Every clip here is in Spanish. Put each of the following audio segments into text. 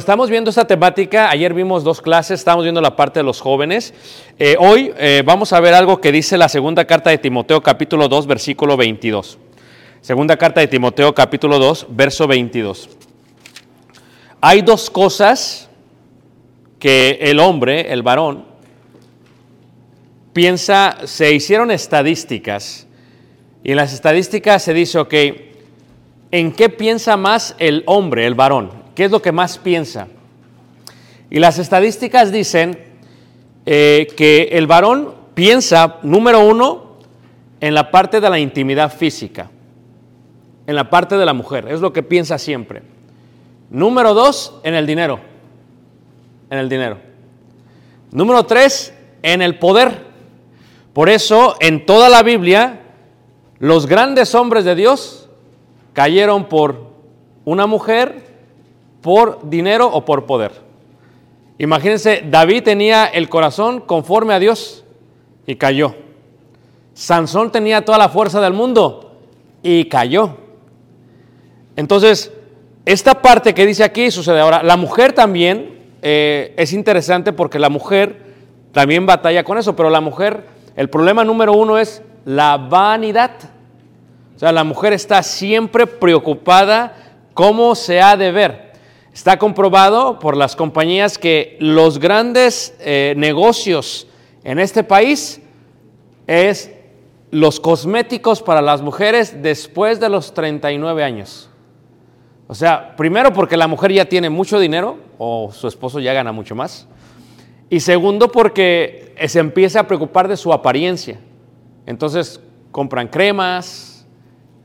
estamos viendo esta temática. Ayer vimos dos clases, estamos viendo la parte de los jóvenes. Eh, hoy eh, vamos a ver algo que dice la segunda carta de Timoteo, capítulo 2, versículo 22. Segunda carta de Timoteo, capítulo 2, verso 22. Hay dos cosas que el hombre, el varón, piensa, se hicieron estadísticas, y en las estadísticas se dice, ok, ¿en qué piensa más el hombre, el varón? ¿Qué es lo que más piensa? Y las estadísticas dicen eh, que el varón piensa, número uno, en la parte de la intimidad física, en la parte de la mujer, es lo que piensa siempre. Número dos, en el dinero, en el dinero. Número tres, en el poder. Por eso, en toda la Biblia, los grandes hombres de Dios cayeron por una mujer, por dinero o por poder. Imagínense, David tenía el corazón conforme a Dios y cayó. Sansón tenía toda la fuerza del mundo y cayó. Entonces, esta parte que dice aquí sucede ahora. La mujer también eh, es interesante porque la mujer también batalla con eso, pero la mujer, el problema número uno es la vanidad. O sea, la mujer está siempre preocupada cómo se ha de ver. Está comprobado por las compañías que los grandes eh, negocios en este país es los cosméticos para las mujeres después de los 39 años. O sea, primero porque la mujer ya tiene mucho dinero o su esposo ya gana mucho más. Y segundo porque se empieza a preocupar de su apariencia. Entonces compran cremas,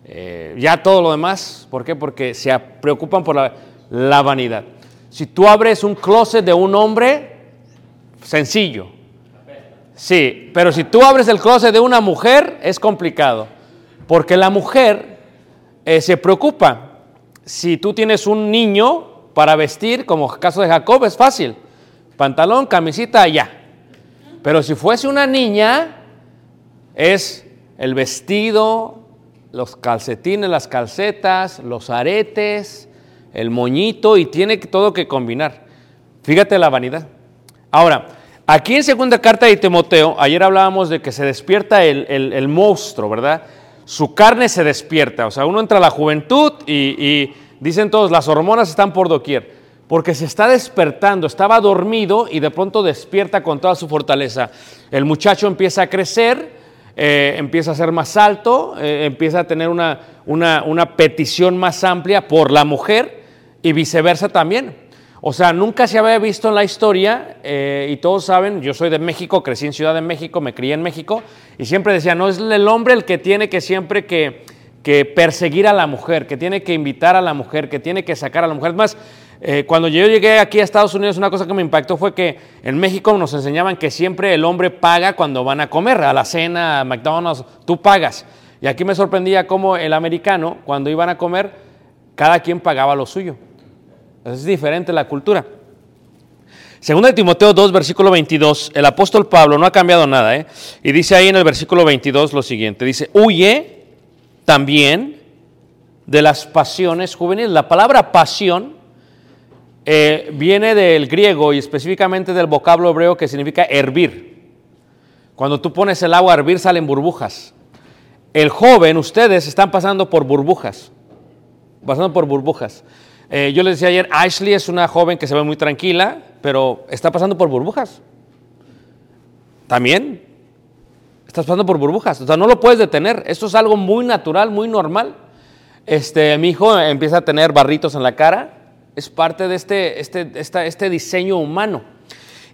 eh, ya todo lo demás. ¿Por qué? Porque se preocupan por la, la vanidad. Si tú abres un closet de un hombre, sencillo. Sí, pero si tú abres el closet de una mujer, es complicado. Porque la mujer eh, se preocupa. Si tú tienes un niño para vestir, como el caso de Jacob, es fácil. Pantalón, camisita, ya. Pero si fuese una niña, es el vestido, los calcetines, las calcetas, los aretes, el moñito y tiene todo que combinar. Fíjate la vanidad. Ahora, aquí en segunda carta de Timoteo, ayer hablábamos de que se despierta el, el- monstruo, ¿verdad? Su carne se despierta. O sea, uno entra a la juventud y, y dicen todos, las hormonas están por doquier. Porque se está despertando, estaba dormido y de pronto despierta con toda su fortaleza. El muchacho empieza a crecer, eh, empieza a ser más alto, eh, empieza a tener una, una, una petición más amplia por la mujer y viceversa también. O sea, nunca se había visto en la historia, eh, y todos saben, yo soy de México, crecí en Ciudad de México, me crié en México, y siempre decía, no es el hombre el que tiene que siempre que, que perseguir a la mujer, que tiene que invitar a la mujer, que tiene que sacar a la mujer. Es más, eh, cuando yo llegué aquí a Estados Unidos, una cosa que me impactó fue que en México nos enseñaban que siempre el hombre paga cuando van a comer, a la cena, a McDonald's, tú pagas. Y aquí me sorprendía cómo el americano, cuando iban a comer, cada quien pagaba lo suyo. Es diferente la cultura. Segunda de Timoteo 2, versículo 22, el apóstol Pablo no ha cambiado nada, ¿eh? Y dice ahí en el versículo 22 lo siguiente, dice, huye también de las pasiones juveniles. La palabra pasión eh, viene del griego y específicamente del vocablo hebreo que significa hervir. Cuando tú pones el agua a hervir salen burbujas. El joven, ustedes están pasando por burbujas, pasando por burbujas. Eh, yo les decía ayer, Ashley es una joven que se ve muy tranquila, pero está pasando por burbujas. También estás pasando por burbujas, o sea, no lo puedes detener. Esto es algo muy natural, muy normal. Este, mi hijo empieza a tener barritos en la cara, es parte de este, este, este diseño humano.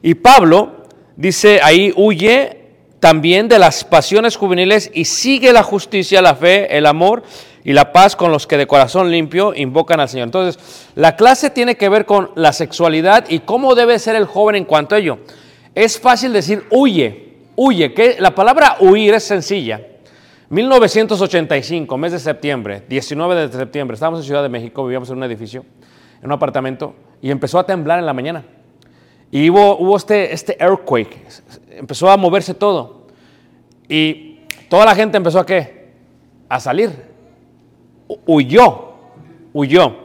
Y Pablo dice ahí, huye también de las pasiones juveniles y sigue la justicia, la fe, el amor y la paz con los que de corazón limpio invocan al Señor. Entonces, la clase tiene que ver con la sexualidad y cómo debe ser el joven en cuanto a ello. Es fácil decir huye, huye, que la palabra huir es sencilla. 1985, mes de septiembre, 19 de septiembre, estábamos en Ciudad de México, vivíamos en un edificio, en un apartamento, y empezó a temblar en la mañana. Y hubo, hubo este, este earthquake, empezó a moverse todo. Y toda la gente empezó a qué? A salir. Hu- Huyó, huyó.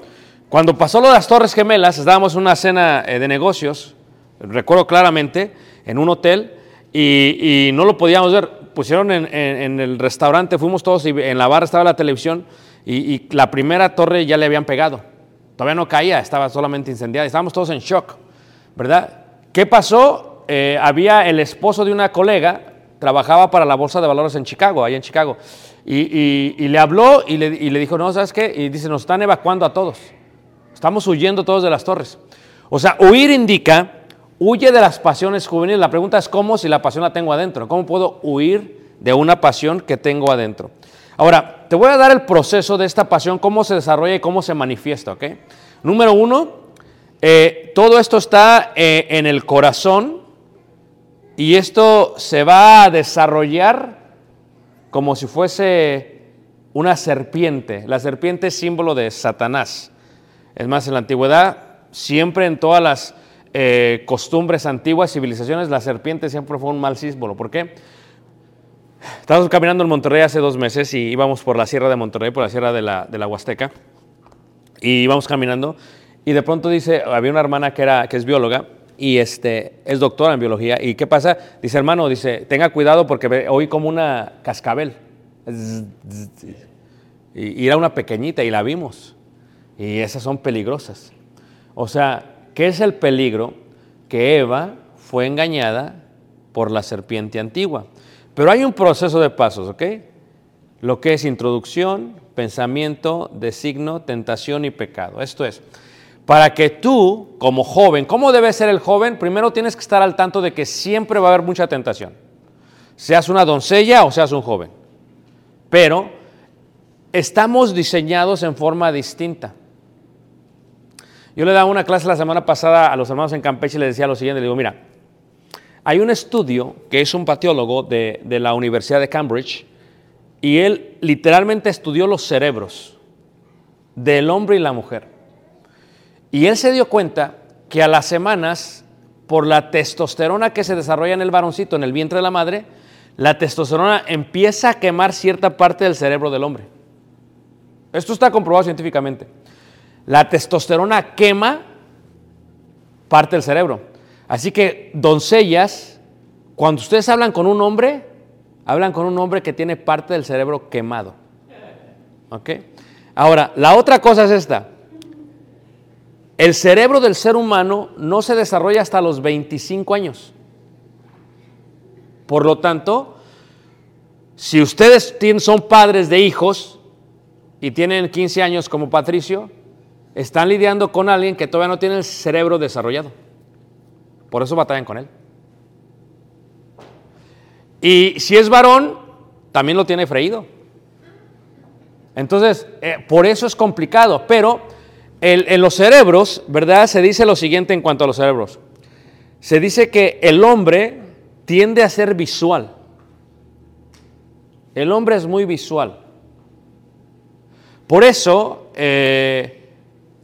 Cuando pasó lo de las Torres Gemelas, estábamos en una cena eh, de negocios, recuerdo claramente, en un hotel, y, y no lo podíamos ver. Pusieron en, en- en el restaurante, fuimos todos, y en la barra estaba la televisión, y, y la primera torre ya le habían pegado. Todavía no caía, estaba solamente incendiada. Estábamos todos en shock, ¿verdad? ¿Qué pasó? Eh, había el esposo de una colega, trabajaba para la Bolsa de Valores en Chicago, ahí en Chicago, y le habló y le, y le dijo, no, ¿sabes qué? Y dice, nos están evacuando a todos. Estamos huyendo todos de las torres. O sea, huir indica, huye de las pasiones juveniles. La pregunta es cómo si la pasión la tengo adentro. ¿Cómo puedo huir de una pasión que tengo adentro? Ahora, te voy a dar el proceso de esta pasión, cómo se desarrolla y cómo se manifiesta, ¿ok? Número uno, eh, todo esto está eh, en el corazón y esto se va a desarrollar como si fuese una serpiente. La serpiente es símbolo de Satanás. Es más, en la antigüedad, siempre en todas las eh, costumbres antiguas, civilizaciones, la serpiente siempre fue un mal símbolo. ¿Por qué? Estábamos caminando en Monterrey hace dos meses y íbamos por la sierra de Monterrey, por la sierra de la, de la Huasteca, y íbamos caminando y de pronto dice, había una hermana que, era, que es bióloga y este, es doctora en biología, ¿y qué pasa? Dice, hermano, dice, tenga cuidado porque oí como una cascabel. Y era una pequeñita y la vimos. Y esas son peligrosas. O sea, ¿qué es el peligro? Que Eva fue engañada por la serpiente antigua. Pero hay un proceso de pasos, ¿ok? Lo que es introducción, pensamiento, designo, tentación y pecado. Esto es, para que tú, como joven, ¿cómo debe ser el joven? Primero tienes que estar al tanto de que siempre va a haber mucha tentación. Seas una doncella o seas un joven. Pero estamos diseñados en forma distinta. Yo le daba una clase la semana pasada a los hermanos en Campeche y les decía lo siguiente, le digo, mira, hay un estudio que es un pateólogo de, de la Universidad de Cambridge y él literalmente estudió los cerebros del hombre y la mujer. Y él se dio cuenta que a las semanas, por la testosterona que se desarrolla en el varoncito, en el vientre de la madre, la testosterona empieza a quemar cierta parte del cerebro del hombre. Esto está comprobado científicamente. La testosterona quema parte del cerebro. Así que, doncellas, cuando ustedes hablan con un hombre, hablan con un hombre que tiene parte del cerebro quemado. ¿Ok? Ahora, la otra cosa es esta. El cerebro del ser humano no se desarrolla hasta los 25 años. Por lo tanto, Si ustedes son padres de hijos y tienen 15 años como Patricio, están lidiando con alguien que todavía no tiene el cerebro desarrollado. Por eso batallan con él. Y si es varón, también lo tiene freído. Entonces, eh, por eso es complicado. Pero en los cerebros, ¿verdad? Se dice lo siguiente en cuanto a los cerebros. Se dice que el hombre tiende a ser visual. El hombre es muy visual. Por eso, eh,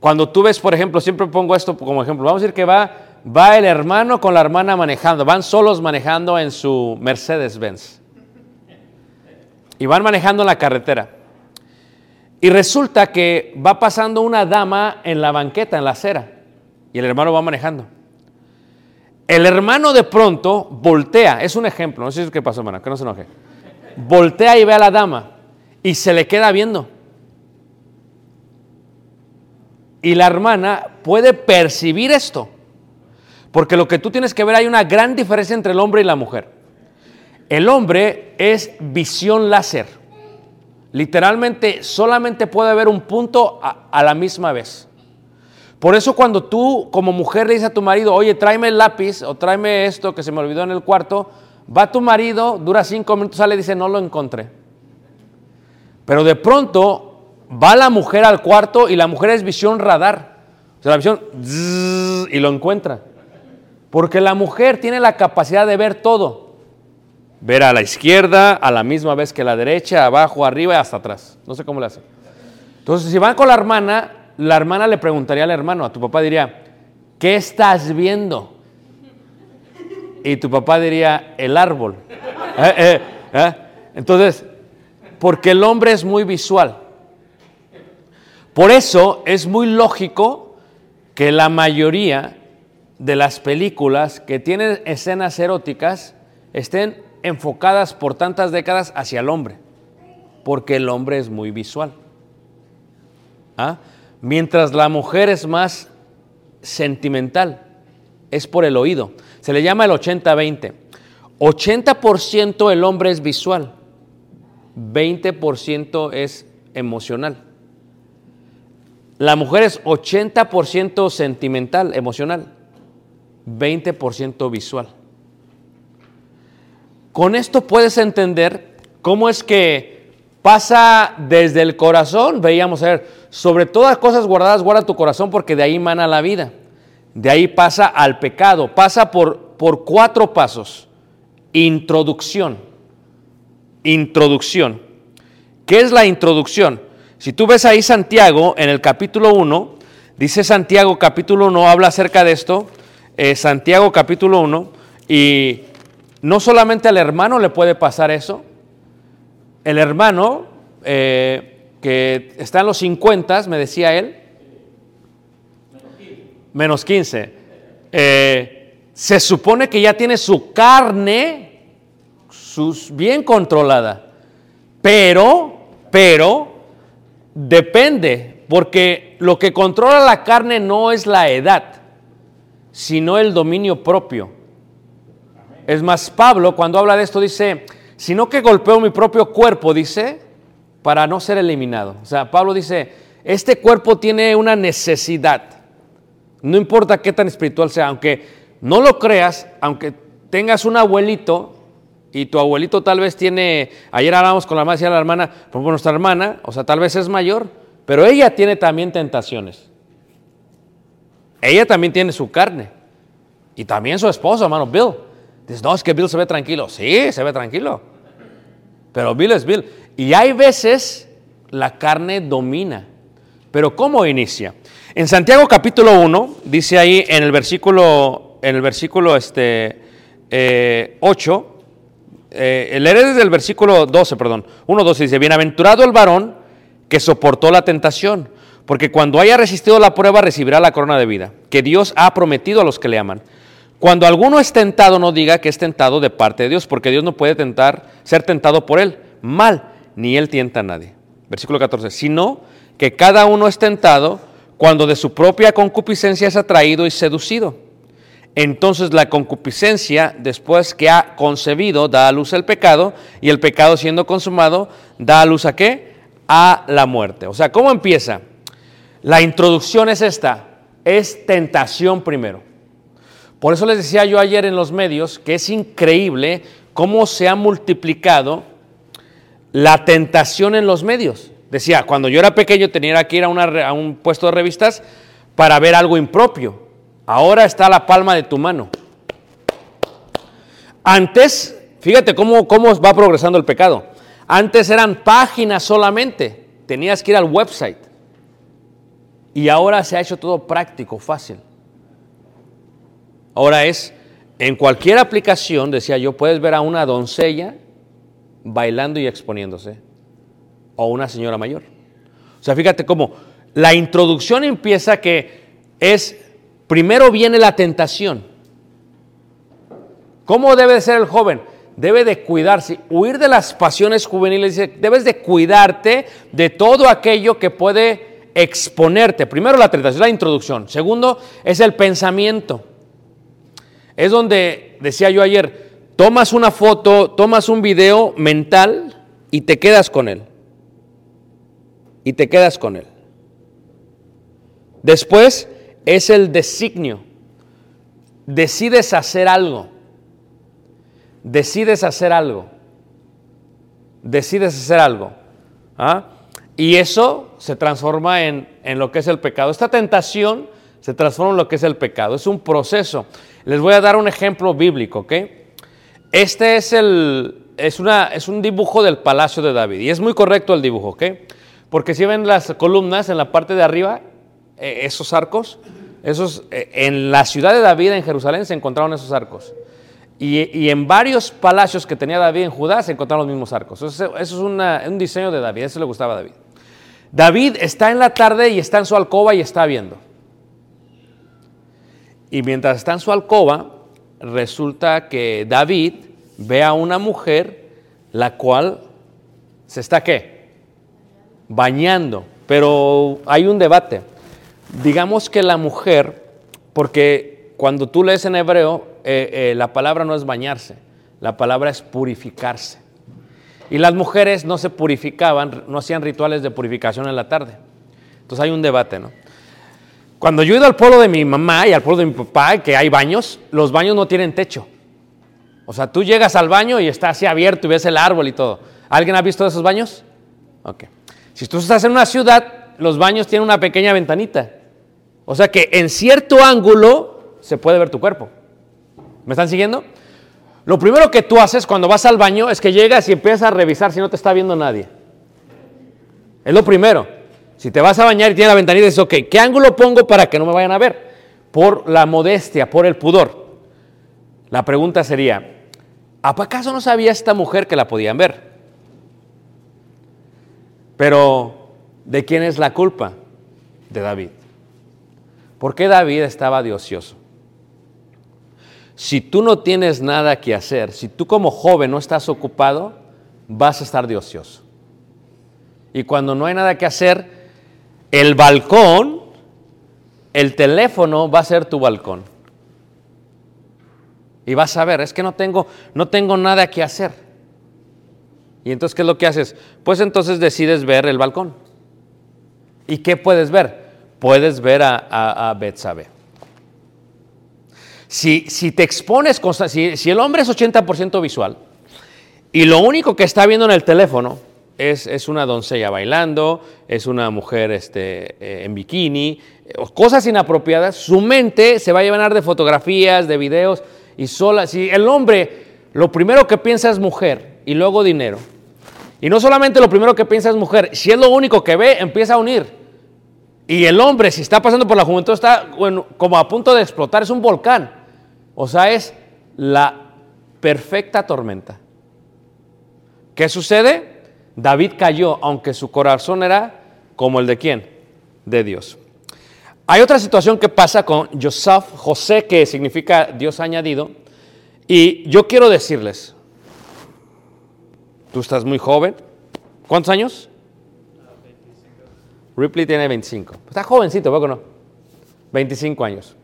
cuando tú ves, por ejemplo, siempre pongo esto como ejemplo, vamos a decir que va, va el hermano con la hermana manejando, van solos manejando en su Mercedes-Benz. Y van manejando en la carretera. Y resulta que va pasando una dama en la banqueta, en la acera, y el hermano va manejando. El hermano de pronto voltea, es un ejemplo, no sé qué pasó, hermano, que no se enoje. Voltea y ve a la dama y se le queda viendo. Y la hermana puede percibir esto, porque lo que tú tienes que ver, hay una gran diferencia entre el hombre y la mujer. El hombre es visión láser. Literalmente solamente puede ver un punto a, la misma vez. Por eso cuando tú como mujer le dices a tu marido, oye, tráeme el lápiz o tráeme esto que se me olvidó en el cuarto, va tu marido, dura cinco minutos, sale y dice, no lo encontré. Pero de pronto va la mujer al cuarto y la mujer es visión radar. O sea, la visión y lo encuentra. Porque la mujer tiene la capacidad de ver todo. Ver a la izquierda, a la misma vez que la derecha, abajo, arriba y hasta atrás. No sé cómo le hace. Entonces, si van con la hermana, la hermana le preguntaría al hermano, a tu papá diría, ¿qué estás viendo? Y tu papá diría, el árbol. ¿Eh, eh, eh? Entonces, porque el hombre es muy visual. Por eso es muy lógico que la mayoría de las películas que tienen escenas eróticas estén enfocadas por tantas décadas hacia el hombre, porque el hombre es muy visual. ¿Ah? Mientras la mujer es más sentimental, es por el oído. Se le llama el 80-20. 80% el hombre es visual, 20% es emocional. La mujer es 80% sentimental, emocional, 20% visual. Con esto puedes entender cómo es que pasa desde el corazón, veíamos a ver, sobre todas cosas guardadas, guarda tu corazón porque de ahí mana la vida. De ahí pasa al pecado, pasa por, por cuatro pasos. Introducción. Introducción. ¿Qué es la introducción? Si tú ves ahí Santiago en el capítulo 1, dice Santiago capítulo 1, habla acerca de esto, eh, Santiago capítulo 1, y no solamente al hermano le puede pasar eso, el hermano eh, que está en los 50, me decía él, menos 15, eh, se supone que ya tiene su carne bien controlada, pero, pero, depende, porque lo que controla la carne no es la edad, sino el dominio propio. Es más, Pablo cuando habla de esto dice, sino que golpeo mi propio cuerpo, dice, para no ser eliminado. O sea, Pablo dice, este cuerpo tiene una necesidad. No importa qué tan espiritual sea, aunque no lo creas, aunque tengas un abuelito y tu abuelito tal vez tiene, ayer hablábamos con la madre, decía la hermana, por ejemplo, nuestra hermana, o sea, tal vez es mayor, pero ella tiene también tentaciones. Ella también tiene su carne. Y también su esposo, hermano, Bill. No, es que Bill se ve tranquilo. Sí, se ve tranquilo. Pero Bill es Bill. Y hay veces la carne domina. Pero ¿cómo inicia? En Santiago capítulo 1, dice ahí en el versículo, en el versículo este, eh, 8, eh, el desde del versículo 12, perdón, 1, 12 dice, bienaventurado el varón que soportó la tentación, porque cuando haya resistido la prueba recibirá la corona de vida, que Dios ha prometido a los que le aman. Cuando alguno es tentado, no diga que es tentado de parte de Dios, porque Dios no puede tentar, ser tentado por él. Mal, ni él tienta a nadie. Versículo 14. Sino que cada uno es tentado cuando de su propia concupiscencia es atraído y seducido. Entonces la concupiscencia, después que ha concebido, da a luz el pecado, y el pecado siendo consumado, da a luz a qué? A la muerte. O sea, ¿cómo empieza? La introducción es esta, es tentación primero. Por eso les decía yo ayer en los medios que es increíble cómo se ha multiplicado la tentación en los medios. Decía, cuando yo era pequeño tenía que ir a, un puesto de revistas para ver algo impropio. Ahora está a la palma de tu mano. Antes, fíjate cómo, cómo va progresando el pecado. Antes eran páginas solamente. Tenías que ir al website. Y ahora se ha hecho todo práctico, fácil. Ahora es, en cualquier aplicación, decía yo, puedes ver a una doncella bailando y exponiéndose. O una señora mayor. O sea, fíjate cómo la introducción empieza que es, primero viene la tentación. ¿Cómo debe de ser el joven? Debe de cuidarse, huir de las pasiones juveniles. Debes de cuidarte de todo aquello que puede exponerte. Primero la tentación, la introducción. Segundo es el pensamiento. Es donde, decía yo ayer, tomas una foto, tomas un video mental y te quedas con él. Y te quedas con él. Después es el designio. Decides hacer algo. Decides hacer algo. Decides hacer algo. ¿ah? Y eso se transforma en, en lo que es el pecado. Esta tentación se transforma en lo que es el pecado. Es un proceso. Les voy a dar un ejemplo bíblico, ¿ok? Este es, el, es, una, es un dibujo del palacio de David. Y es muy correcto el dibujo, ¿ok? Porque si ven las columnas en la parte de arriba, eh, esos arcos, esos, eh, en la ciudad de David, en Jerusalén, se encontraron esos arcos. Y, y en varios palacios que tenía David en Judá se encontraron los mismos arcos. Eso, es un diseño de David, eso le gustaba a David. David está en la tarde y está en su alcoba y está viendo. Y mientras está en su alcoba, resulta que David ve a una mujer la cual se está qué? Bañando. Pero hay un debate. Digamos que la mujer, porque cuando tú lees en hebreo, eh, eh, la palabra no es bañarse, la palabra es purificarse. Y las mujeres no se purificaban, no hacían rituales de purificación en la tarde. Entonces hay un debate, ¿no? Cuando yo he ido al pueblo de mi mamá y al pueblo de mi papá, que hay baños, los baños no tienen techo. O sea, tú llegas al baño y está así abierto y ves el árbol y todo. ¿Alguien ha visto esos baños? Ok. Si tú estás en una ciudad, los baños tienen una pequeña ventanita. O sea que en cierto ángulo se puede ver tu cuerpo. ¿Me están siguiendo? Lo primero que tú haces cuando vas al baño es que llegas y empiezas a revisar si no te está viendo nadie. Es lo primero. Si te vas a bañar y tiene la ventanita, dices, ok, ¿qué ángulo pongo para que no me vayan a ver? Por la modestia, por el pudor. La pregunta sería, ¿acaso no sabía esta mujer que la podían ver? Pero, ¿de quién es la culpa? De David. ¿Por qué David estaba de ocioso? Si tú no tienes nada que hacer, si tú como joven no estás ocupado, vas a estar de ocioso. Y cuando no hay nada que hacer, el balcón, el teléfono va a ser tu balcón. Y vas a ver, es que no tengo, no tengo nada que hacer. Y entonces, ¿qué es lo que haces? Pues entonces decides ver el balcón. ¿Y qué puedes ver? Puedes ver a, a, Betsabé. Si, si te expones, si, si el hombre es 80% visual y lo único que está viendo en el teléfono es, es una doncella bailando, es una mujer este, eh, en bikini, cosas inapropiadas, su mente se va a llenar de fotografías, de videos y sola. Si el hombre lo primero que piensa es mujer y luego dinero, y no solamente lo primero que piensa es mujer, si es lo único que ve, empieza a unir. Y el hombre, si está pasando por la juventud, está bueno, como a punto de explotar, es un volcán. O sea, es la perfecta tormenta. ¿Qué sucede? David cayó, aunque su corazón era como el de quién? De Dios. Hay otra situación que pasa con Joseph, José, que significa Dios añadido. Y yo quiero decirles, tú estás muy joven. ¿Cuántos años? Ripley tiene 25. Está jovencito, ¿poco no? 25 años.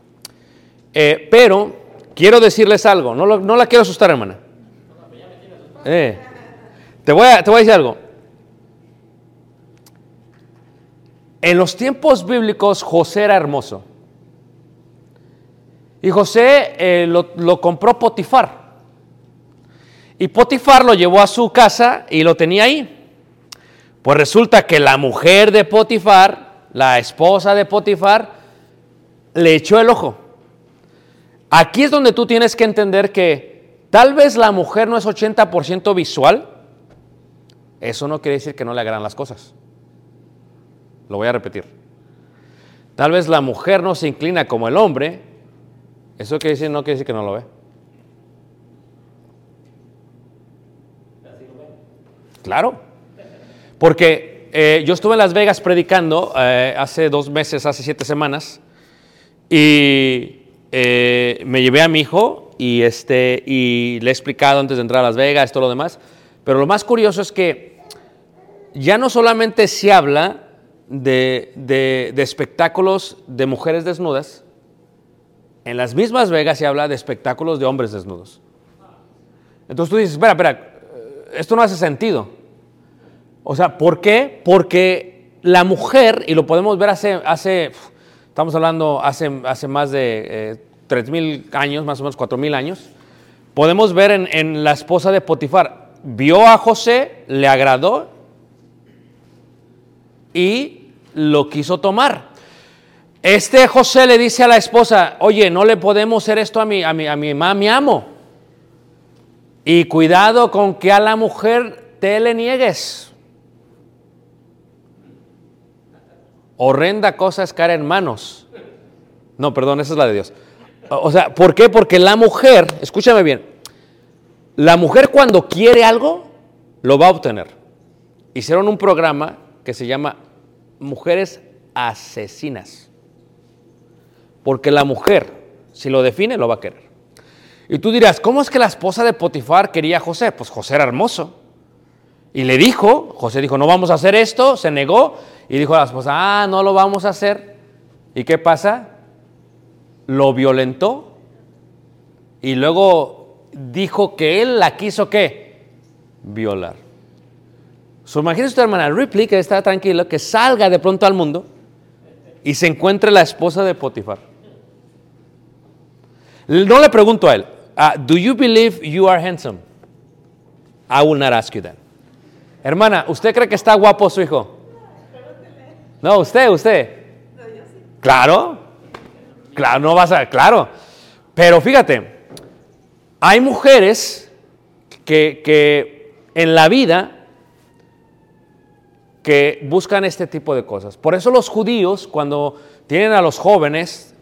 Eh, pero quiero decirles algo, no, no la quiero asustar, hermana. Eh, te, voy a, decir algo. En los tiempos bíblicos José era hermoso. Y José eh, lo, lo compró Potifar. Y Potifar lo llevó a su casa y lo tenía ahí. Pues resulta que la mujer de Potifar, la esposa de Potifar, le echó el ojo. Aquí es donde tú tienes que entender que tal vez la mujer no es 80% visual. Eso no quiere decir que no le agradan las cosas. Lo voy a repetir. Tal vez la mujer no se inclina como el hombre. Eso quiere decir, no quiere decir que no lo ve. Claro. Porque eh, yo estuve en Las Vegas predicando eh, hace dos meses, hace siete semanas, y eh, me llevé a mi hijo y, este, y le he explicado antes de entrar a Las Vegas, todo lo demás. Pero lo más curioso es que ya no solamente se habla de, de- espectáculos de mujeres desnudas, en las mismas Vegas se habla de espectáculos de hombres desnudos. Entonces tú dices, espera, espera, eh, esto no hace sentido. O sea, ¿por qué? Porque la mujer, y lo podemos ver hace, hace estamos hablando hace, hace más de eh, 3.000 años, más o menos 4.000 años, podemos ver en, en la esposa de Potifar, vio a José, le agradó y lo quiso tomar. Este José le dice a la esposa, oye, no le podemos hacer esto a mi, a mi, a mi mamá, mi amo. Y cuidado con que a la mujer te le niegues. Horrenda cosa es caer en manos. No, perdón, esa es la de Dios. O sea, ¿por qué? Porque la mujer, escúchame bien, la mujer cuando quiere algo, lo va a obtener. Hicieron un programa que se llama Mujeres Asesinas. Porque la mujer, si lo define, lo va a querer. Y tú dirás, ¿cómo es que la esposa de Potifar quería a José? Pues José era hermoso. Y le dijo, José dijo, no vamos a hacer esto, se negó. Y dijo a la esposa, ah, no lo vamos a hacer. ¿Y qué pasa? Lo violentó. Y luego dijo que él la quiso, ¿qué? Violar. So, imagínese usted, hermana Ripley, que está tranquilo, que salga de pronto al mundo y se encuentre la esposa de Potifar. No le pregunto a él, ah, ¿Do you believe you are handsome? I will not ask you that. Hermana, ¿usted cree que está guapo su hijo? No, usted, usted. Claro, claro, no vas a, claro. Pero fíjate, hay mujeres que, que en la vida que buscan este tipo de cosas. Por eso los judíos, cuando tienen a los jóvenes,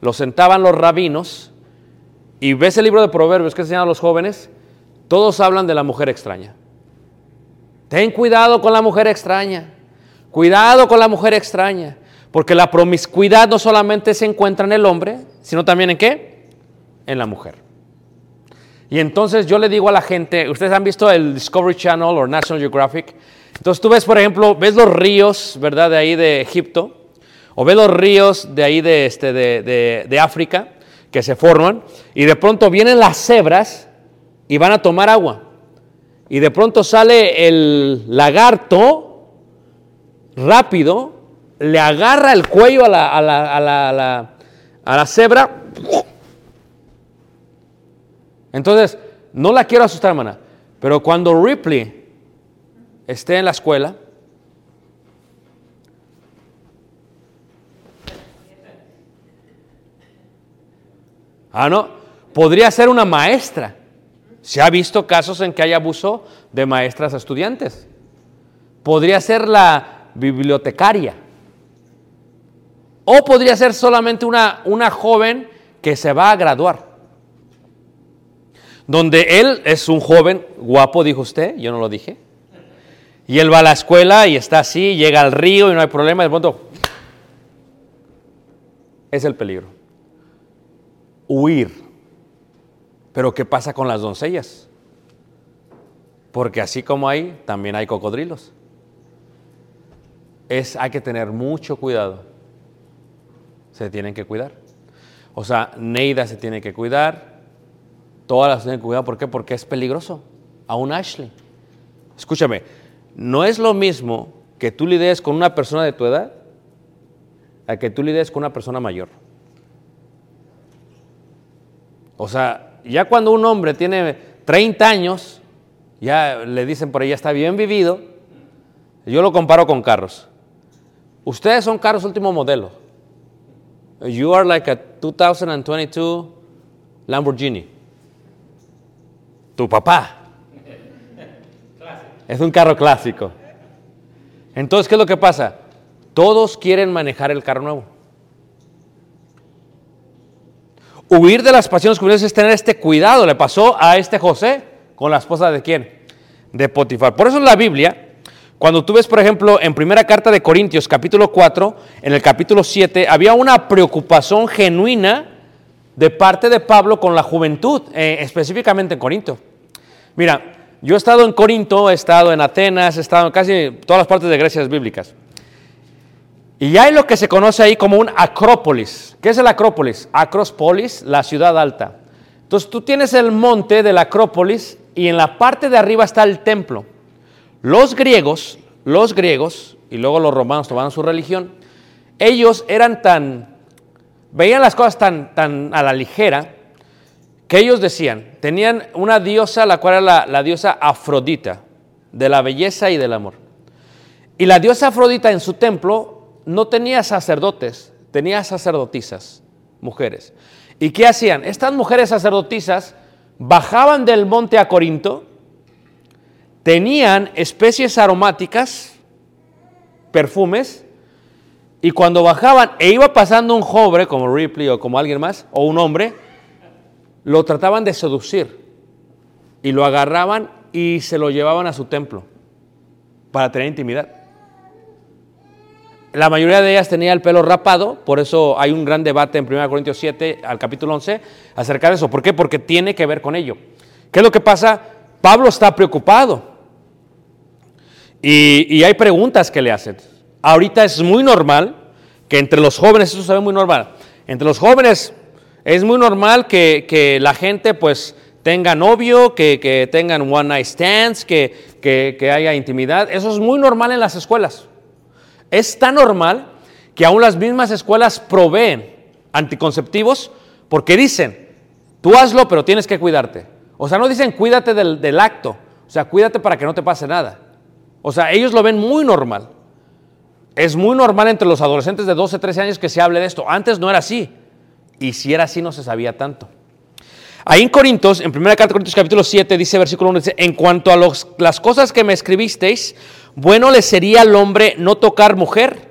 los sentaban los rabinos, y ves el libro de Proverbios que enseñan a los jóvenes, todos hablan de la mujer extraña. Ten cuidado con la mujer extraña. Cuidado con la mujer extraña. Porque la promiscuidad no solamente se encuentra en el hombre, sino también en qué? En la mujer. Y entonces yo le digo a la gente, ustedes han visto el Discovery Channel o National Geographic. Entonces tú ves, por ejemplo, ves los ríos, ¿verdad? De ahí de Egipto. O ves los ríos de ahí de, este, de, de- de África que se forman. Y de pronto vienen las cebras y van a tomar agua. Y de pronto sale el lagarto rápido, le agarra el cuello a la, a la, a la, a la- a la cebra. Entonces, no la quiero asustar, hermana, pero cuando Ripley esté en la escuela, ah, no, podría ser una maestra. Se ha visto casos en que hay abuso de maestras estudiantes. Podría ser la bibliotecaria. O podría ser solamente una, una joven que se va a graduar. Donde él es un joven guapo, dijo usted, yo no lo dije. Y él va a la escuela y está así, llega al río y no hay problema, de pronto es el peligro. Huir. Pero ¿qué pasa con las doncellas? Porque así como hay, también hay cocodrilos. Es, hay que tener mucho cuidado. Se tienen que cuidar. O sea, Neida se tiene que cuidar, todas las tienen cuidar. ¿Por qué? Porque es peligroso. Aún Ashley. Escúchame, no es lo mismo que tú lidies con una persona de tu edad a que tú lidies con una persona mayor. O sea, ya cuando un hombre tiene 30 años, ya le dicen por ahí, ya está bien vivido. Yo lo comparo con carros. Ustedes son carros último modelo. You are like a 2022 Lamborghini. Tu papá. Es un carro clásico. Entonces, ¿qué es lo que pasa? Todos quieren manejar el carro nuevo. Huir de las pasiones juveniles es tener este cuidado. Le pasó a este José con la esposa de quién? De Potifar. Por eso en la Biblia, cuando tú ves, por ejemplo, en primera carta de Corintios, capítulo 4, en el capítulo 7, había una preocupación genuina de parte de Pablo con la juventud, eh, específicamente en Corinto. Mira, yo he estado en Corinto, he estado en Atenas, he estado en casi todas las partes de Grecia bíblicas. Y hay lo que se conoce ahí como un acrópolis. ¿Qué es el acrópolis? Acrospolis, la ciudad alta. Entonces tú tienes el monte de la acrópolis y en la parte de arriba está el templo. Los griegos, los griegos, y luego los romanos tomaron su religión, ellos eran tan, veían las cosas tan, tan a la ligera, que ellos decían, tenían una diosa, la cual era la, la diosa Afrodita, de la belleza y del amor. Y la diosa Afrodita en su templo no tenía sacerdotes, tenía sacerdotisas, mujeres. ¿Y qué hacían? Estas mujeres sacerdotisas bajaban del monte a Corinto, tenían especies aromáticas, perfumes, y cuando bajaban e iba pasando un joven como Ripley o como alguien más, o un hombre, lo trataban de seducir y lo agarraban y se lo llevaban a su templo para tener intimidad. La mayoría de ellas tenía el pelo rapado, por eso hay un gran debate en 1 Corintios 7 al capítulo 11 acerca de eso. ¿Por qué? Porque tiene que ver con ello. ¿Qué es lo que pasa? Pablo está preocupado. Y, y hay preguntas que le hacen. Ahorita es muy normal que entre los jóvenes, eso se ve muy normal, entre los jóvenes es muy normal que, que la gente pues tenga novio, que, que tengan one night stands, que, que, haya intimidad. Eso es muy normal en las escuelas. Es tan normal que aún las mismas escuelas proveen anticonceptivos porque dicen, tú hazlo, pero tienes que cuidarte. O sea, no dicen cuídate del, del acto, o sea, cuídate para que no te pase nada. O sea, ellos lo ven muy normal. Es muy normal entre los adolescentes de 12, 13 años que se hable de esto. Antes no era así. Y si era así, no se sabía tanto. Ahí en Corintios, en 1 carta de Corintios capítulo 7, dice versículo 1, dice, en cuanto a los- las cosas que me escribisteis, bueno le sería al hombre no tocar mujer,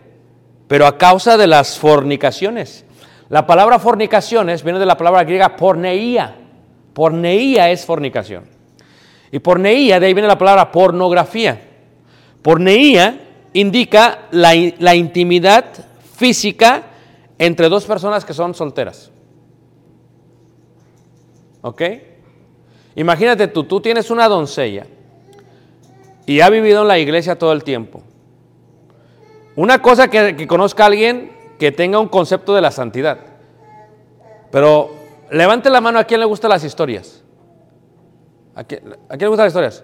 pero a causa de las fornicaciones. La palabra fornicaciones viene de la palabra griega porneía. Porneía es fornicación. Y porneía, de ahí viene la palabra pornografía. Porneía indica la, la intimidad física entre dos personas que son solteras. ¿Ok? Imagínate tú, tú tienes una doncella y ha vivido en la iglesia todo el tiempo. Una cosa que, que conozca a alguien que tenga un concepto de la santidad. Pero levante la mano a quien le gustan las historias. ¿A quién, a quién le gustan las historias?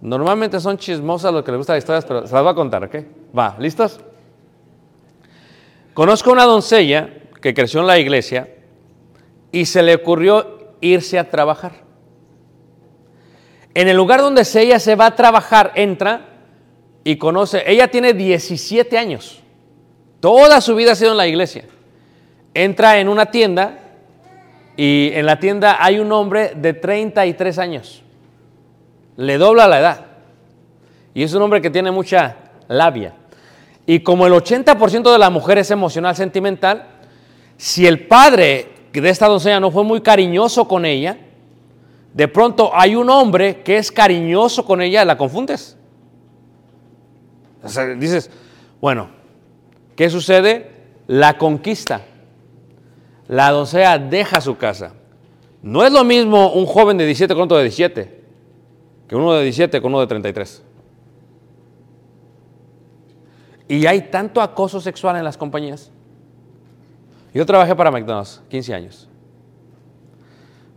Normalmente son chismosas los que les gustan las historias, pero se las voy a contar, ¿ok? Va, ¿listos? Conozco una doncella que creció en la iglesia y se le ocurrió irse a trabajar. En el lugar donde ella se va a trabajar, entra y conoce, ella tiene 17 años, toda su vida ha sido en la iglesia. Entra en una tienda y en la tienda hay un hombre de 33 años, le dobla la edad y es un hombre que tiene mucha labia. Y como el 80% de la mujer es emocional, sentimental, si el padre de esta doncella no fue muy cariñoso con ella, de pronto hay un hombre que es cariñoso con ella, la confundes. Dices, bueno, ¿qué sucede? La conquista. La doncella deja su casa. No es lo mismo un joven de 17 con otro de 17, que uno de 17 con uno de 33. Y hay tanto acoso sexual en las compañías. Yo trabajé para McDonald's 15 años.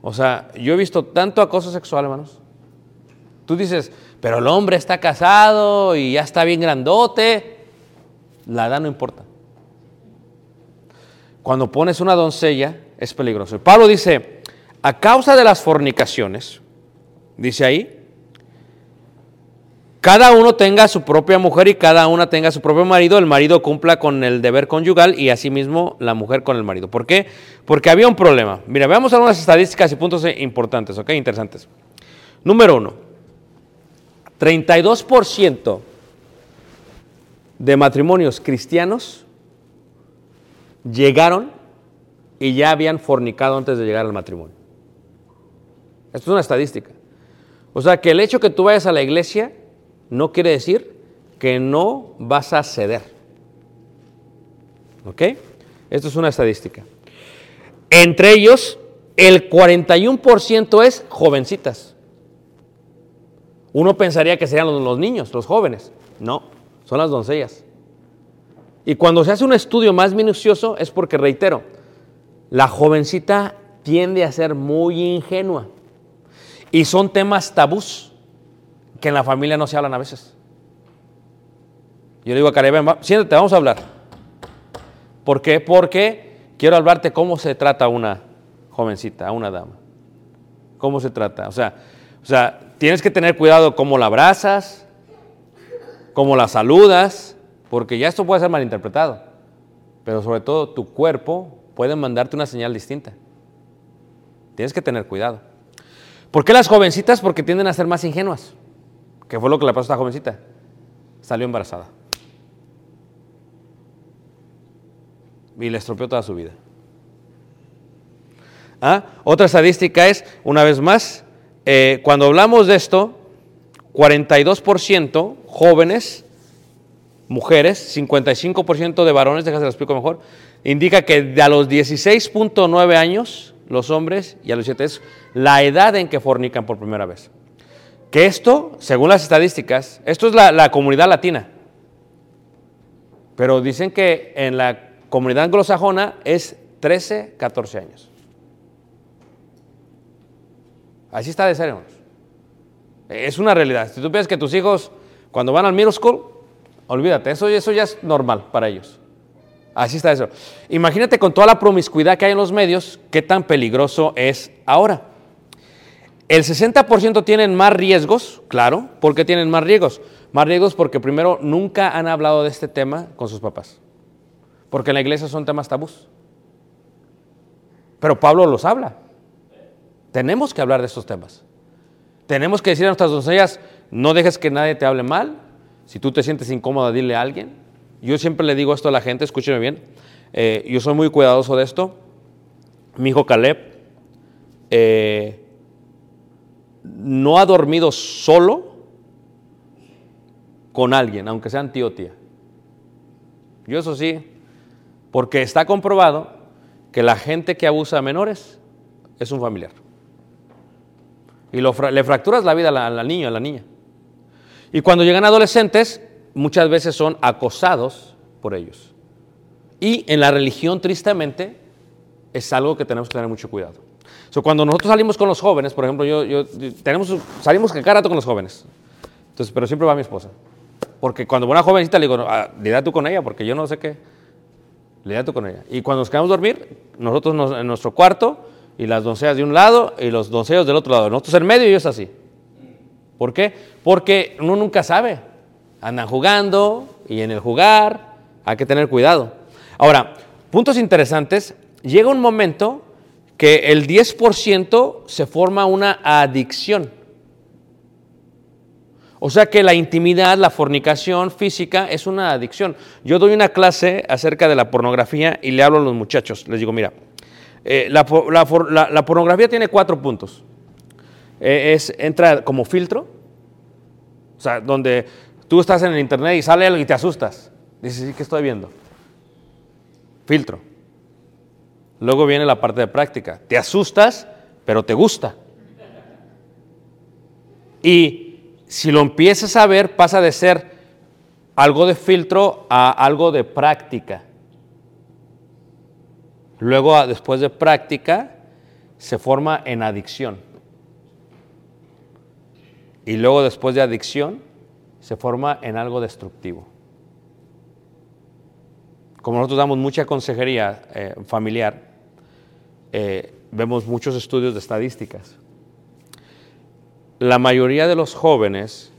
O sea, yo he visto tanto acoso sexual, hermanos. Tú dices, pero el hombre está casado y ya está bien grandote. La edad no importa. Cuando pones una doncella es peligroso. Pablo dice, a causa de las fornicaciones, dice ahí, cada uno tenga su propia mujer y cada una tenga su propio marido, el marido cumpla con el deber conyugal y asimismo la mujer con el marido. ¿Por qué? Porque había un problema. Mira, veamos algunas estadísticas y puntos importantes, ¿ok? Interesantes. Número uno, 32% de matrimonios cristianos llegaron y ya habían fornicado antes de llegar al matrimonio. Esto es una estadística. O sea que el hecho que tú vayas a la iglesia no quiere decir que no vas a ceder. ¿Ok? Esto es una estadística. Entre ellos, el 41% es jovencitas. Uno pensaría que serían los, niños, los jóvenes. No, son las doncellas. Y cuando se hace un estudio más minucioso es porque, reitero, la jovencita tiende a ser muy ingenua. Y son temas tabús que en la familia no se hablan a veces. Yo le digo a ven, siéntate, vamos a hablar. ¿Por qué? Porque quiero hablarte cómo se trata a una jovencita, a una dama. ¿Cómo se trata? O sea, o sea, tienes que tener cuidado cómo la abrazas, cómo la saludas, porque ya esto puede ser malinterpretado. Pero sobre todo tu cuerpo puede mandarte una señal distinta. Tienes que tener cuidado. ¿Por qué las jovencitas? Porque tienden a ser más ingenuas. ¿Qué fue lo que le pasó a esta jovencita? Salió embarazada. Y le estropeó toda su vida. ¿Ah? Otra estadística es, una vez más, eh, cuando hablamos de esto, 42% jóvenes, mujeres, 55% de varones, déjame lo explico mejor, indica que a los 16.9 años, los hombres, y a los 7 es la edad en que fornican por primera vez. Que esto, según las estadísticas, esto es la, la comunidad latina. Pero dicen que en la comunidad anglosajona es 13, 14 años. Así está de ser, hermanos. Es una realidad. Si tú piensas que tus hijos, cuando van al middle school, olvídate, eso, eso ya es normal para ellos. Así está eso. Imagínate con toda la promiscuidad que hay en los medios, qué tan peligroso es ahora. El 60% tienen más riesgos, claro. ¿Por qué tienen más riesgos? Más riesgos porque primero nunca han hablado de este tema con sus papás. Porque en la iglesia son temas tabús. Pero Pablo los habla. Tenemos que hablar de estos temas. Tenemos que decir a nuestras doncellas, no dejes que nadie te hable mal. Si tú te sientes incómoda, dile a alguien. Yo siempre le digo esto a la gente, escúcheme bien. eh, yo soy muy cuidadoso de esto. Mi hijo Caleb eh, no ha dormido solo con alguien, aunque sean tío o tía. Yo eso sí, porque está comprobado que la gente que abusa a menores es un familiar. Y lo le fracturas la vida al niño, a la niña. Y cuando llegan adolescentes, muchas veces son acosados por ellos. Y en la religión, tristemente, es algo que tenemos que tener mucho cuidado. So, cuando nosotros salimos con los jóvenes, por ejemplo, yo, yo- tenemos, salimos cada rato con los jóvenes. Entonces, pero siempre va mi esposa. Porque cuando va una jovencita le digo, ah, lidia tú con ella, porque yo no sé qué. Lidia tú con ella. Y cuando nos quedamos a dormir, nosotros nos- en nuestro cuarto, y las doncellas de un lado y los doncellos del otro lado. Nosotros en medio y ellos así. ¿Por qué? Porque uno nunca sabe. Andan jugando y en el jugar hay que tener cuidado. Ahora, puntos interesantes. Llega un momento que el 10% se forma una adicción. O sea que la intimidad, la fornicación física es una adicción. Yo doy una clase acerca de la pornografía y le hablo a los muchachos. Les digo, mira, eh, la, pornografía tiene cuatro puntos. Eh, es, entra como filtro, o sea, donde tú estás en el internet y sale algo y te asustas. Dices, ¿qué estoy viendo? Filtro. Luego viene la parte de práctica. Te asustas, pero te gusta. Y si lo empiezas a ver, pasa de ser algo de filtro a algo de práctica. Luego, después de práctica, se forma en adicción. Y luego, después de adicción, se forma en algo destructivo. Como nosotros damos mucha consejería eh, familiar, eh, vemos muchos estudios de estadísticas. La mayoría de los jóvenes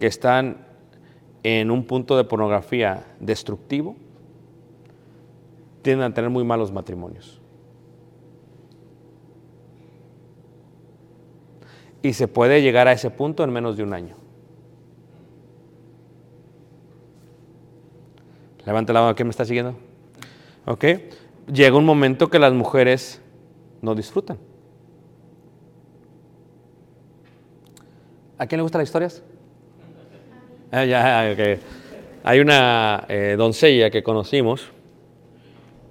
que están en un punto de pornografía destructivo tienden a tener muy malos matrimonios. Y se puede llegar a ese punto en menos de un año. Levante la mano, ¿quién me está siguiendo? ¿Ok? Llega un momento que las mujeres no disfrutan. ¿A quién le gustan las historias? Ah, ya, ok. Hay una eh, doncella que conocimos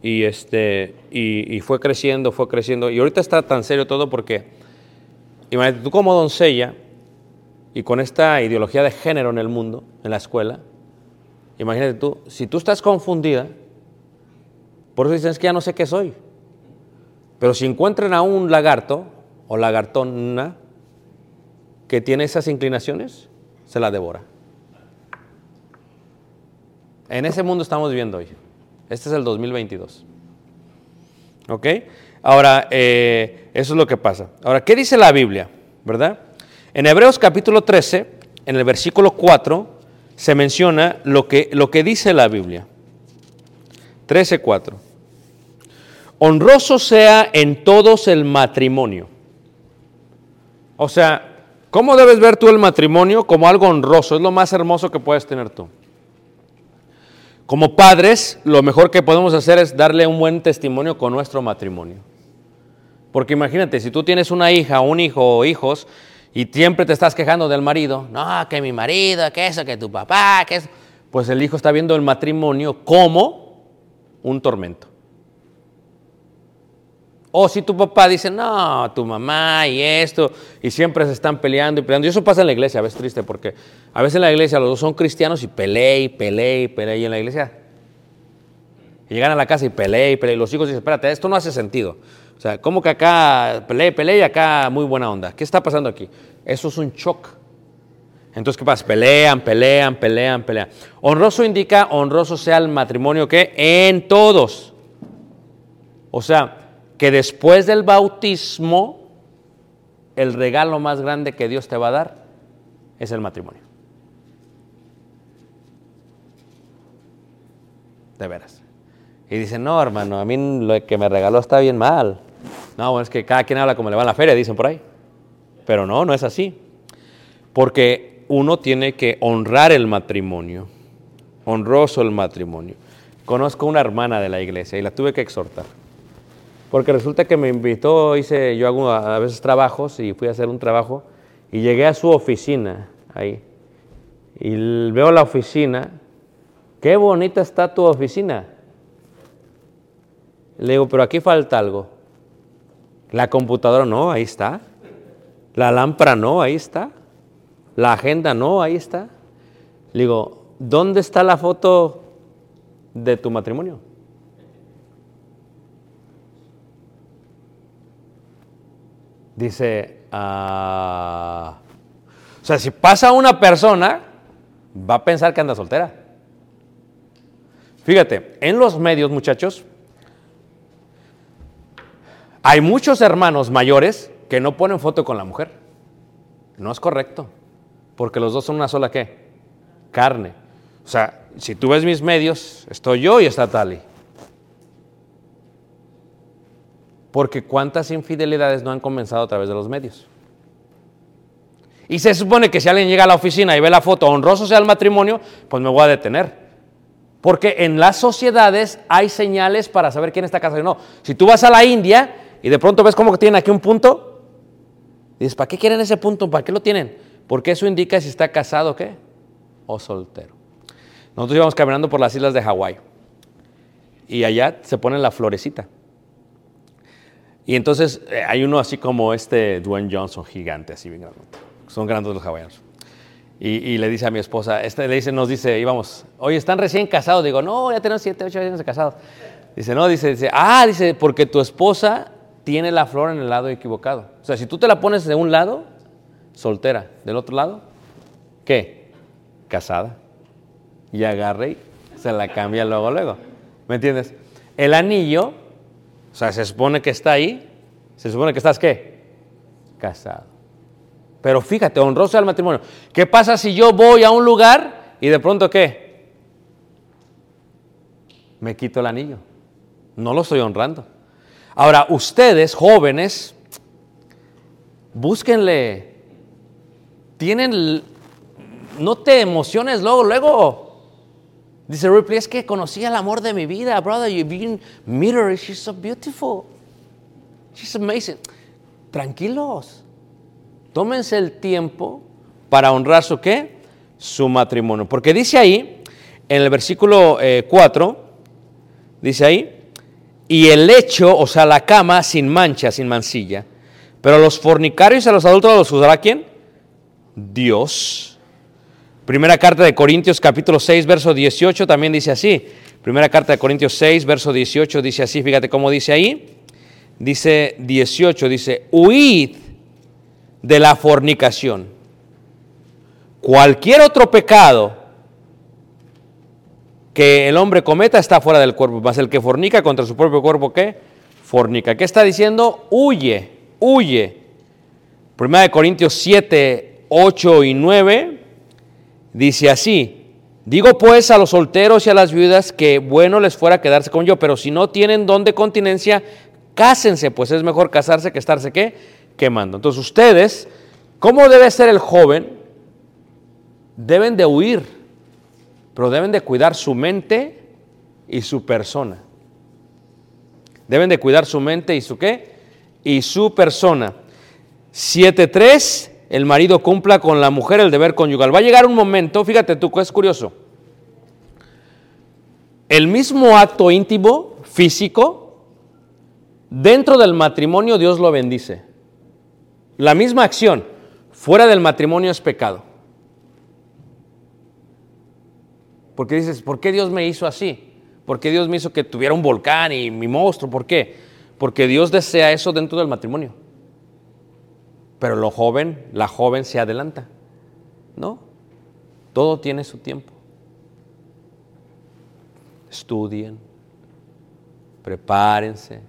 y, este, y, y fue creciendo, fue creciendo. Y ahorita está tan serio todo porque, imagínate, tú como doncella y con esta ideología de género en el mundo, en la escuela, imagínate tú, si tú estás confundida, por eso dicen que ya no sé qué soy. Pero si encuentran a un lagarto o lagartona que tiene esas inclinaciones, se la devora. En ese mundo estamos viviendo hoy. Este es el 2022. ¿Ok? Ahora, eh, eso es lo que pasa. Ahora, ¿qué dice la Biblia? ¿Verdad? En Hebreos capítulo 13, en el versículo 4, se menciona lo que, lo que dice la Biblia. 13.4. Honroso sea en todos el matrimonio. O sea, ¿cómo debes ver tú el matrimonio? Como algo honroso, es lo más hermoso que puedes tener tú. Como padres, lo mejor que podemos hacer es darle un buen testimonio con nuestro matrimonio. Porque imagínate, si tú tienes una hija, un hijo o hijos, y siempre te estás quejando del marido, no, que mi marido, que eso, que tu papá, que eso, pues el hijo está viendo el matrimonio como un tormento. O si tu papá dice, no, tu mamá y esto, y siempre se están peleando y peleando. Y eso pasa en la iglesia, a veces triste, porque a veces en la iglesia los dos son cristianos y pelea y pelea y. Y en la iglesia y llegan a la casa y pelea y pelea. Y los hijos dicen, espérate, esto no hace sentido. O sea, ¿cómo que acá pelea y y acá muy buena onda? ¿Qué está pasando aquí? Eso es un shock. Entonces, ¿qué pasa? Pelean, pelean, pelean, pelean. Honroso indica, honroso sea el matrimonio que en todos. O sea, que después del bautismo, el regalo más grande que Dios te va a dar es el matrimonio. De veras. Y dicen, no, hermano, a mí lo que me regaló está bien mal. No, es que cada quien habla como le va en la feria, dicen por ahí. Pero no, no es así. Porque uno tiene que honrar el matrimonio. Honroso el matrimonio. Conozco una hermana de la iglesia y la tuve que exhortar. Porque resulta que me invitó, hice, yo hago a veces trabajos y fui a hacer un trabajo y llegué a su oficina ahí. Y veo la oficina. Qué bonita está tu oficina. Le digo, pero aquí falta algo. La computadora no, ahí está. La lámpara no, ahí está. La agenda no, ahí está. Le digo, ¿dónde está la foto de tu matrimonio? Dice, ah, o sea, si pasa una persona, va a pensar que anda soltera. Fíjate, en los medios, muchachos, hay muchos hermanos mayores que no ponen foto con la mujer. No es correcto, porque los dos son una sola qué? Carne. O sea, si tú ves mis medios, estoy yo y está Tali. Porque cuántas infidelidades no han comenzado a través de los medios. Y se supone que si alguien llega a la oficina y ve la foto, honroso sea el matrimonio, pues me voy a detener. Porque en las sociedades hay señales para saber quién está casado y no. Si tú vas a la India y de pronto ves que tienen aquí un punto, dices, ¿para qué quieren ese punto? ¿Para qué lo tienen? Porque eso indica si está casado qué, o soltero. Nosotros íbamos caminando por las islas de Hawái y allá se pone la florecita. Y entonces eh, hay uno así como este Dwayne Johnson gigante, así bien grande. Son grandes los hawaianos. Y, y le dice a mi esposa, este le dice, nos dice, íbamos, oye, ¿están recién casados? Digo, no, ya tenemos siete, ocho años de casados. Dice, no, dice, dice, ah, dice, porque tu esposa tiene la flor en el lado equivocado. O sea, si tú te la pones de un lado, soltera, del otro lado, ¿qué? Casada. Y agarre y se la cambia luego, luego. ¿Me entiendes? El anillo, o sea, se supone que está ahí, se supone que estás qué? Casado. Pero fíjate, honroso al matrimonio. ¿Qué pasa si yo voy a un lugar y de pronto qué? Me quito el anillo. No lo estoy honrando. Ahora, ustedes, jóvenes, búsquenle. Tienen, no te emociones luego, luego. Dice Ripley, es que conocí el amor de mi vida, brother. You've been meet her, she's so beautiful. She's amazing. Tranquilos. Tómense el tiempo para honrar su qué? Su matrimonio. Porque dice ahí, en el versículo 4, dice ahí, y el lecho, o sea, la cama sin mancha, sin mancilla. Pero a los fornicarios y a los adultos los usará quién? Dios. Primera carta de Corintios capítulo 6, verso 18 también dice así. Primera carta de Corintios 6, verso 18 dice así, fíjate cómo dice ahí. Dice 18, dice, huid de la fornicación. Cualquier otro pecado que el hombre cometa está fuera del cuerpo, más el que fornica contra su propio cuerpo, ¿qué? Fornica. ¿Qué está diciendo? Huye, huye. Primera de Corintios 7, 8 y 9 dice así. Digo pues a los solteros y a las viudas que bueno les fuera quedarse con yo, pero si no tienen don de continencia, cásense, pues es mejor casarse que estarse qué? Quemando. Entonces ustedes, ¿cómo debe ser el joven? Deben de huir, pero deben de cuidar su mente y su persona. Deben de cuidar su mente y su qué? Y su persona. 7.3, el marido cumpla con la mujer el deber conyugal. Va a llegar un momento, fíjate tú, es curioso. El mismo acto íntimo, físico, dentro del matrimonio Dios lo bendice. La misma acción, fuera del matrimonio es pecado. Porque dices, ¿por qué Dios me hizo así? ¿Por qué Dios me hizo que tuviera un volcán y mi monstruo? ¿Por qué? Porque Dios desea eso dentro del matrimonio. Pero lo joven, la joven se adelanta. ¿No? Todo tiene su tiempo. Estudien, prepárense,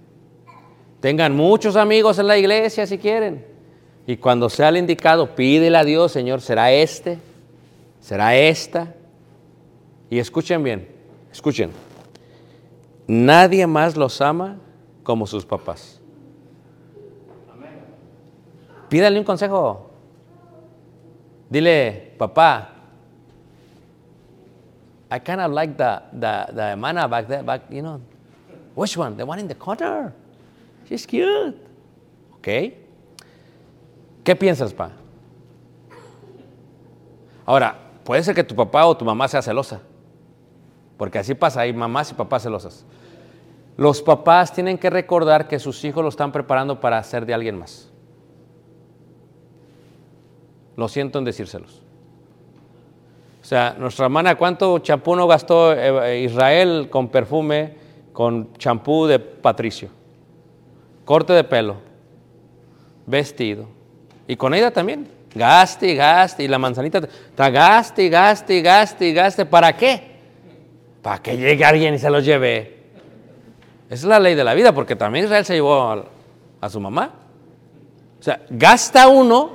tengan muchos amigos en la iglesia si quieren. Y cuando sea el indicado, pídele a Dios, Señor, será este, será esta. Y escuchen bien, escuchen. Nadie más los ama como sus papás. Pídale un consejo. Dile, papá, I kind of like the, the, the back there, back, you know. Which one? The one in the corner. She's cute. ¿Ok? ¿Qué piensas, pa? Ahora, puede ser que tu papá o tu mamá sea celosa. Porque así pasa, hay mamás y papás celosas. Los papás tienen que recordar que sus hijos lo están preparando para ser de alguien más. Lo siento en decírselos. O sea, nuestra hermana, ¿cuánto champú no gastó eh, Israel con perfume, con champú de Patricio? Corte de pelo, vestido. Y con ella también. Gaste, gaste. Y la manzanita, ta- gaste, gaste, gaste, gaste. ¿Para qué? Para que llegue alguien y se los lleve. Esa es la ley de la vida, porque también Israel se llevó a su mamá. O sea, gasta uno,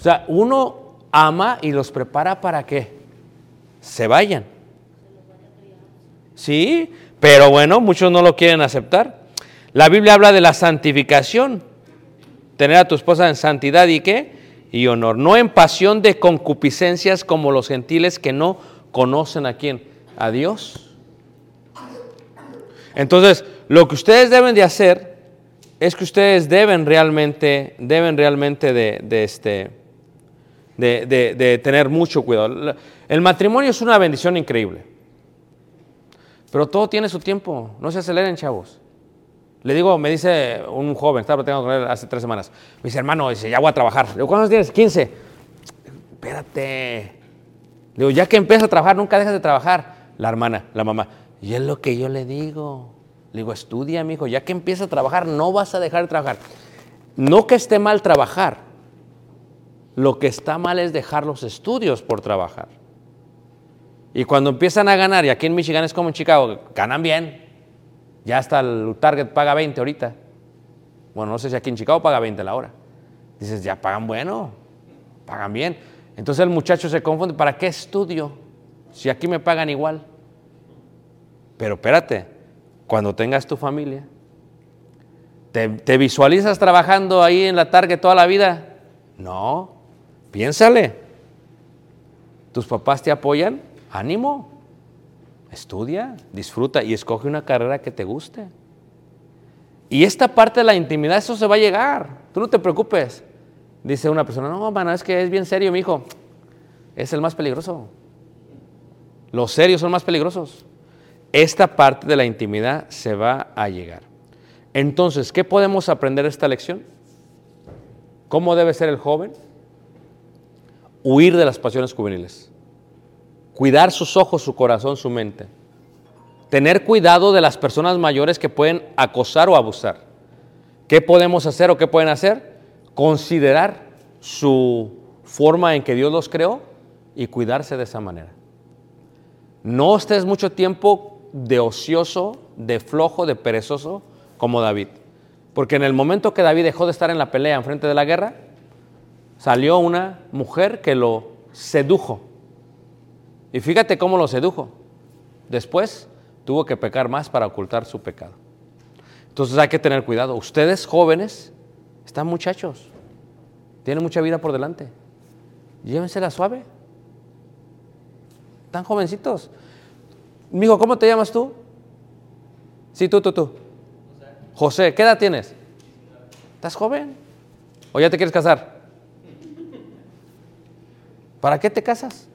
o sea, uno ama y los prepara para que se vayan. Sí, pero bueno, muchos no lo quieren aceptar. La Biblia habla de la santificación, tener a tu esposa en santidad y qué? Y honor, no en pasión de concupiscencias como los gentiles que no conocen a quién, a Dios. Entonces, lo que ustedes deben de hacer es que ustedes deben realmente, deben realmente de este, de, tener mucho cuidado. El matrimonio es una bendición increíble, pero todo tiene su tiempo, no se aceleren, chavos. Le digo, me dice un joven, estaba platicando con él hace tres semanas, me dice, hermano, dice, ya voy a trabajar. Le digo, ¿cuántos tienes? 15. Espérate. Le digo, ya que empiezas a trabajar, nunca dejas de trabajar. La hermana, la mamá, y es lo que yo le digo. Le digo, estudia, mi hijo, ya que empieza a trabajar, no vas a dejar de trabajar. No que esté mal trabajar, lo que está mal es dejar los estudios por trabajar. Y cuando empiezan a ganar, y aquí en Michigan es como en Chicago, ganan bien. Ya hasta el Target paga 20 ahorita. Bueno, no sé si aquí en Chicago paga 20 la hora. Dices, ya pagan bueno, pagan bien. Entonces el muchacho se confunde, ¿para qué estudio? Si aquí me pagan igual. Pero espérate, cuando tengas tu familia, ¿te, te visualizas trabajando ahí en la Target toda la vida? No, piénsale. ¿Tus papás te apoyan? Ánimo. Estudia, disfruta y escoge una carrera que te guste. Y esta parte de la intimidad, eso se va a llegar. Tú no te preocupes. Dice una persona, no, mano, es que es bien serio, mi hijo. Es el más peligroso. Los serios son más peligrosos. Esta parte de la intimidad se va a llegar. Entonces, ¿qué podemos aprender de esta lección? ¿Cómo debe ser el joven? Huir de las pasiones juveniles. Cuidar sus ojos, su corazón, su mente. Tener cuidado de las personas mayores que pueden acosar o abusar. ¿Qué podemos hacer o qué pueden hacer? Considerar su forma en que Dios los creó y cuidarse de esa manera. No estés mucho tiempo de ocioso, de flojo, de perezoso como David. Porque en el momento que David dejó de estar en la pelea enfrente de la guerra, salió una mujer que lo sedujo. Y fíjate cómo lo sedujo. Después tuvo que pecar más para ocultar su pecado. Entonces hay que tener cuidado. Ustedes jóvenes están muchachos. Tienen mucha vida por delante. Llévensela suave. Están jovencitos. Mijo, ¿cómo te llamas tú? Sí, tú, tú, tú. José, ¿qué edad tienes? ¿Estás joven? ¿O ya te quieres casar? ¿Para qué te casas?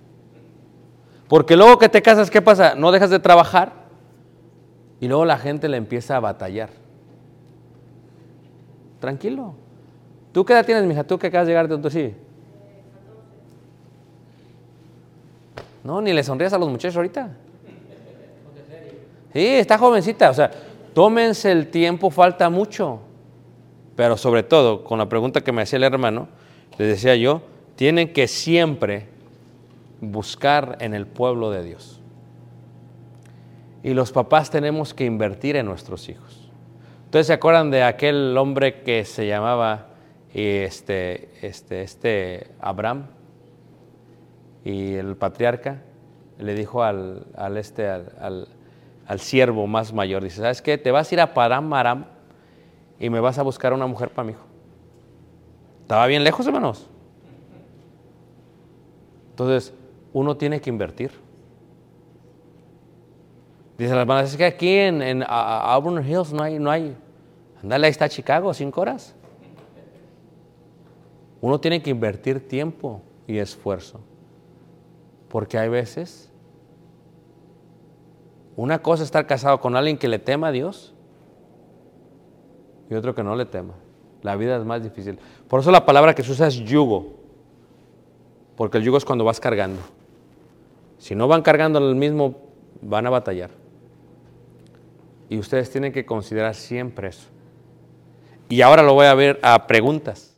Porque luego que te casas, ¿qué pasa? No dejas de trabajar y luego la gente le empieza a batallar. Tranquilo. ¿Tú qué edad tienes, mija? ¿Tú que acabas de llegar de tu sí? No, ni le sonrías a los muchachos ahorita. Sí, está jovencita. O sea, tómense el tiempo, falta mucho. Pero sobre todo, con la pregunta que me hacía el hermano, les decía yo, tienen que siempre buscar en el pueblo de Dios. Y los papás tenemos que invertir en nuestros hijos. Ustedes se acuerdan de aquel hombre que se llamaba este, este, este Abraham y el patriarca le dijo al, al este, al, al, siervo más mayor, dice, ¿sabes qué? Te vas a ir a Param Aram y me vas a buscar una mujer para mi hijo. Estaba bien lejos, hermanos. Entonces, uno tiene que invertir. Dice las hermanas, es que aquí en, en Auburn Hills no hay, no hay. Andale, ahí está Chicago, cinco horas. Uno tiene que invertir tiempo y esfuerzo. Porque hay veces, una cosa es estar casado con alguien que le tema a Dios y otro que no le tema. La vida es más difícil. Por eso la palabra que se usa es yugo. Porque el yugo es cuando vas cargando. Si no van cargando el mismo, van a batallar. Y ustedes tienen que considerar siempre eso. Y ahora lo voy a ver a preguntas.